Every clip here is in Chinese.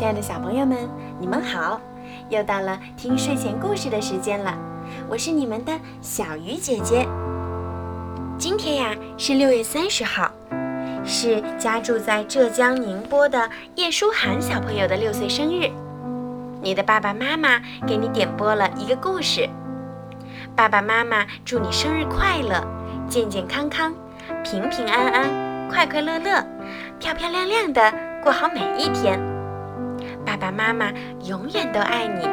亲爱的小朋友们，你们好！又到了听睡前故事的时间了，我是你们的小鱼姐姐。今天呀是六月三十号，是家住在浙江宁波的叶舒涵小朋友的六岁生日。你的爸爸妈妈给你点播了一个故事，爸爸妈妈祝你生日快乐，健健康康，平平安安，快快乐乐，漂漂亮亮的过好每一天。爸爸妈妈永远都爱你，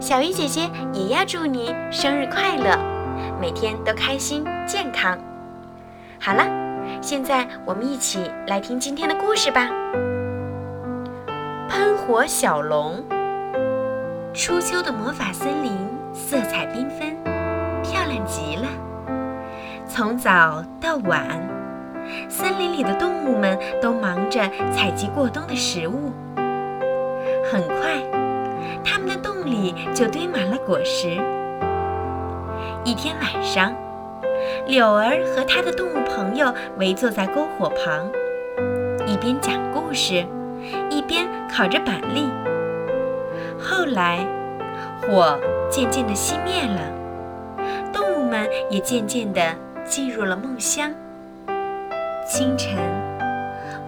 小鱼姐姐也要祝你生日快乐，每天都开心健康。好了，现在我们一起来听今天的故事吧。喷火小龙。初秋的魔法森林色彩缤纷，漂亮极了。从早到晚，森林里的动物们都忙着采集过冬的食物。很快，他们的洞里就堆满了果实。一天晚上，柳儿和他的动物朋友围坐在篝火旁，一边讲故事，一边烤着板栗。后来，火渐渐地熄灭了，动物们也渐渐地进入了梦乡。清晨，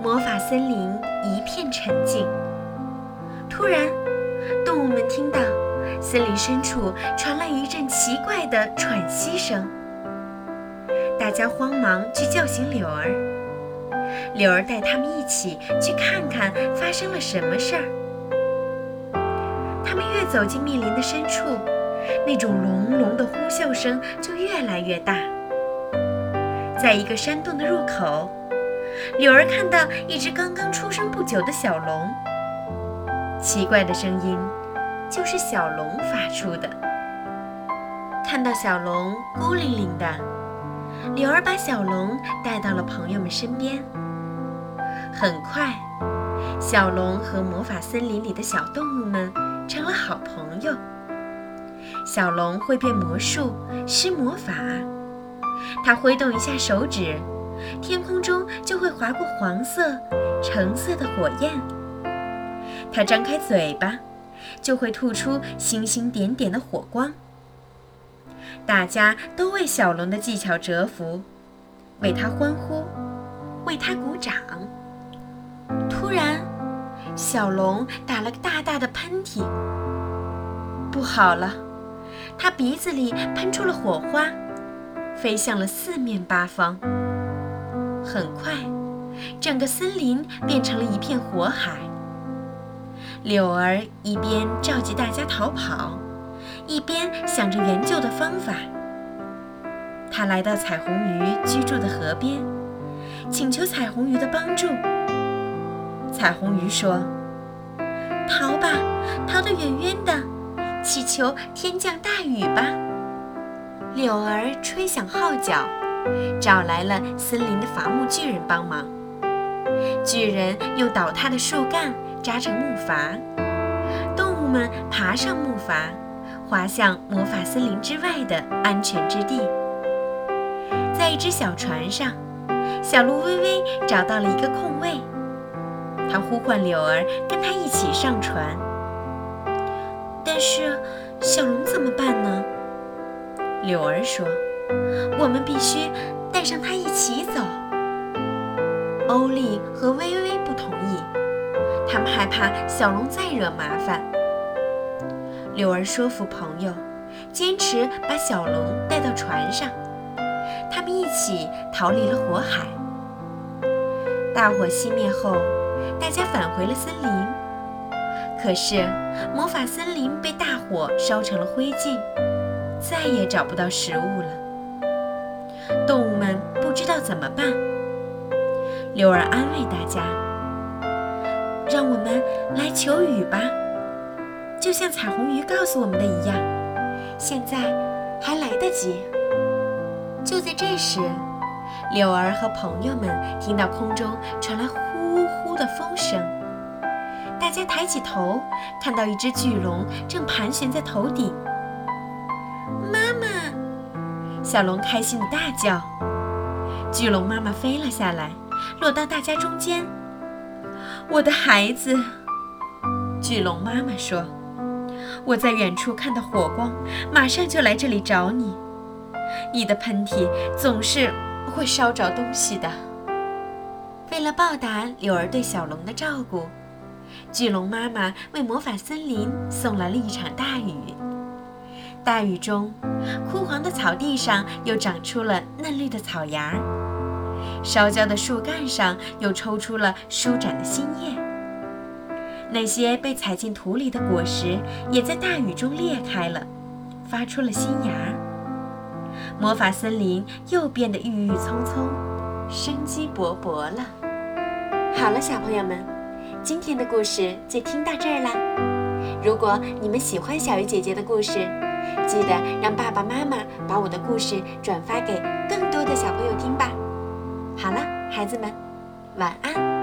魔法森林一片沉静。突然，动物们听到森林深处传来一阵奇怪的喘息声。大家慌忙去叫醒柳儿，柳儿带他们一起去看看发生了什么事儿。他们越走进密林的深处，那种隆隆的呼啸声就越来越大。在一个山洞的入口，柳儿看到一只刚刚出生不久的小龙。奇怪的声音，就是小龙发出的。看到小龙孤零零的，柳儿把小龙带到了朋友们身边。很快，小龙和魔法森林里的小动物们成了好朋友。小龙会变魔术、施魔法，它挥动一下手指，天空中就会划过黄色、橙色的火焰。它张开嘴巴，就会吐出星星点点的火光。大家都为小龙的技巧折服，为他欢呼，为他鼓掌。突然，小龙打了个大大的喷嚏。不好了，他鼻子里喷出了火花，飞向了四面八方。很快，整个森林变成了一片火海。柳儿一边召集大家逃跑，一边想着援救的方法。他来到彩虹鱼居住的河边，请求彩虹鱼的帮助。彩虹鱼说：“逃吧，逃得远远的，祈求天降大雨吧。”柳儿吹响号角，找来了森林的伐木巨人帮忙。巨人用倒塌的树干。扎成木筏，动物们爬上木筏，滑向魔法森林之外的安全之地。在一只小船上，小鹿微微找到了一个空位，它呼唤柳儿跟它一起上船。但是，小龙怎么办呢？柳儿说：“我们必须带上它一起走。”欧丽和微微不同意。他们害怕小龙再惹麻烦。柳儿说服朋友，坚持把小龙带到船上。他们一起逃离了火海。大火熄灭后，大家返回了森林。可是魔法森林被大火烧成了灰烬，再也找不到食物了。动物们不知道怎么办。柳儿安慰大家。让我们来求雨吧，就像彩虹鱼告诉我们的一样，现在还来得及。就在这时，柳儿和朋友们听到空中传来呼呼的风声，大家抬起头，看到一只巨龙正盘旋在头顶。妈妈，小龙开心的大叫。巨龙妈妈飞了下来，落到大家中间。我的孩子，巨龙妈妈说：“我在远处看到火光，马上就来这里找你。你的喷嚏总是会烧着东西的。”为了报答柳儿对小龙的照顾，巨龙妈妈为魔法森林送来了一场大雨。大雨中，枯黄的草地上又长出了嫩绿的草芽，烧焦的树干上又抽出了舒展的新叶。那些被踩进土里的果实也在大雨中裂开了，发出了新芽。魔法森林又变得郁郁葱葱，生机勃勃了。好了，小朋友们，今天的故事就听到这儿啦。如果你们喜欢小鱼姐姐的故事，记得让爸爸妈妈把我的故事转发给更多的小朋友听吧。好了，孩子们，晚安。